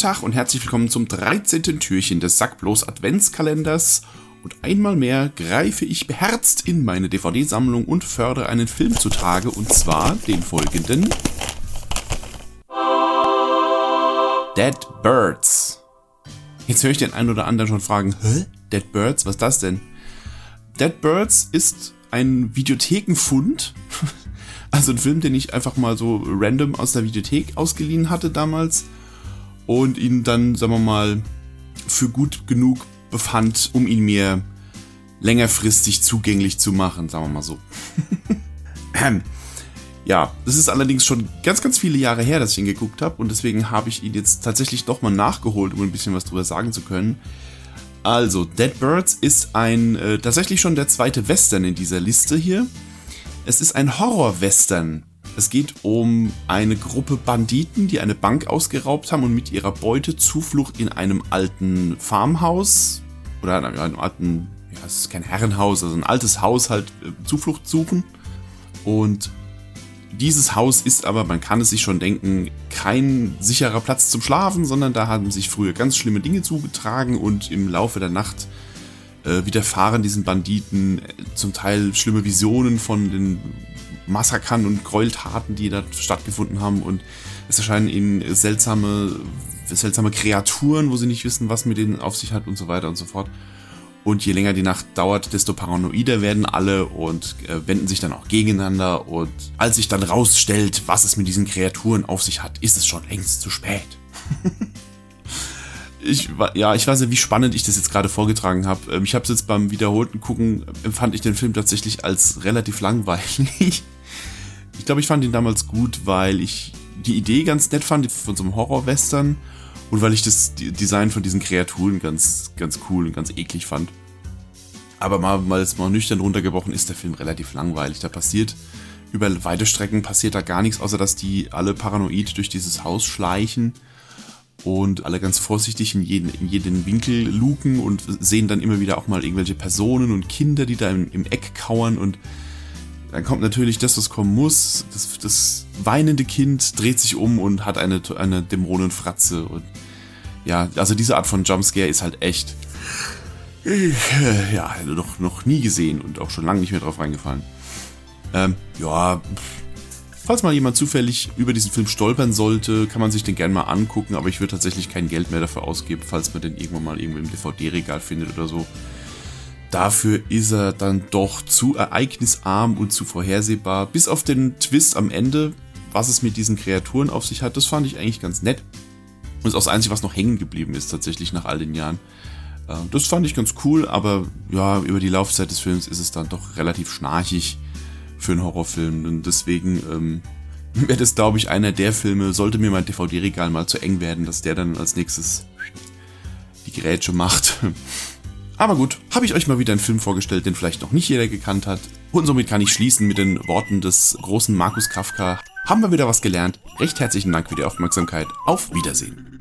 Tag und herzlich willkommen zum 13. Türchen des Sackblos Adventskalenders. Und einmal mehr greife ich beherzt in meine DVD-Sammlung und fördere einen Film zutage, und zwar den folgenden. Dead Birds. Jetzt höre ich den einen oder anderen schon fragen, hä? Dead Birds? Was ist das denn? Dead Birds ist ein Videothekenfund. Also ein Film, den ich einfach mal so random aus der Videothek ausgeliehen hatte damals und ihn dann, sagen wir mal, für gut genug befand, um ihn mir längerfristig zugänglich zu machen, sagen wir mal so. ja, das ist allerdings schon ganz, ganz viele Jahre her, dass ich ihn geguckt habe und deswegen habe ich ihn jetzt tatsächlich doch mal nachgeholt, um ein bisschen was drüber sagen zu können. Also, Dead Birds ist ein äh, tatsächlich schon der zweite Western in dieser Liste hier. Es ist ein Horror-Western es geht um eine Gruppe Banditen, die eine Bank ausgeraubt haben und mit ihrer Beute Zuflucht in einem alten Farmhaus oder einem alten, ja, es ist kein Herrenhaus, also ein altes Haus halt äh, Zuflucht suchen. Und dieses Haus ist aber, man kann es sich schon denken, kein sicherer Platz zum Schlafen, sondern da haben sich früher ganz schlimme Dinge zugetragen und im Laufe der Nacht äh, widerfahren diesen Banditen äh, zum Teil schlimme Visionen von den Massakern und Gräueltaten, die da stattgefunden haben. Und es erscheinen ihnen seltsame, seltsame Kreaturen, wo sie nicht wissen, was mit denen auf sich hat und so weiter und so fort. Und je länger die Nacht dauert, desto paranoider werden alle und äh, wenden sich dann auch gegeneinander. Und als sich dann rausstellt, was es mit diesen Kreaturen auf sich hat, ist es schon längst zu spät. ich, ja, ich weiß nicht, wie spannend ich das jetzt gerade vorgetragen habe. Ähm, ich habe es jetzt beim wiederholten Gucken, empfand ich den Film tatsächlich als relativ langweilig. Ich glaube, ich fand ihn damals gut, weil ich die Idee ganz nett fand von so einem Horror-Western und weil ich das Design von diesen Kreaturen ganz, ganz cool und ganz eklig fand. Aber mal, mal, mal nüchtern runtergebrochen ist der Film relativ langweilig. Da passiert über weite Strecken passiert da gar nichts, außer dass die alle paranoid durch dieses Haus schleichen und alle ganz vorsichtig in jeden, in jeden Winkel luken und sehen dann immer wieder auch mal irgendwelche Personen und Kinder, die da im, im Eck kauern und dann kommt natürlich das, was kommen muss. Das, das weinende Kind dreht sich um und hat eine, eine Dämonenfratze. Und ja, also diese Art von Jumpscare ist halt echt. Äh, ja, noch, noch nie gesehen und auch schon lange nicht mehr drauf reingefallen. Ähm, ja, falls mal jemand zufällig über diesen Film stolpern sollte, kann man sich den gerne mal angucken, aber ich würde tatsächlich kein Geld mehr dafür ausgeben, falls man den irgendwann mal irgendwo im DVD-Regal findet oder so. Dafür ist er dann doch zu ereignisarm und zu vorhersehbar. Bis auf den Twist am Ende, was es mit diesen Kreaturen auf sich hat, das fand ich eigentlich ganz nett. Und ist auch das Einzige, was noch hängen geblieben ist, tatsächlich nach all den Jahren. Äh, das fand ich ganz cool, aber ja, über die Laufzeit des Films ist es dann doch relativ schnarchig für einen Horrorfilm. Und deswegen ähm, wäre das, glaube ich, einer der Filme, sollte mir mein DVD-Regal mal zu eng werden, dass der dann als nächstes die Gerätsche macht. Aber gut, habe ich euch mal wieder einen Film vorgestellt, den vielleicht noch nicht jeder gekannt hat. Und somit kann ich schließen mit den Worten des großen Markus Kafka. Haben wir wieder was gelernt. Recht herzlichen Dank für die Aufmerksamkeit. Auf Wiedersehen.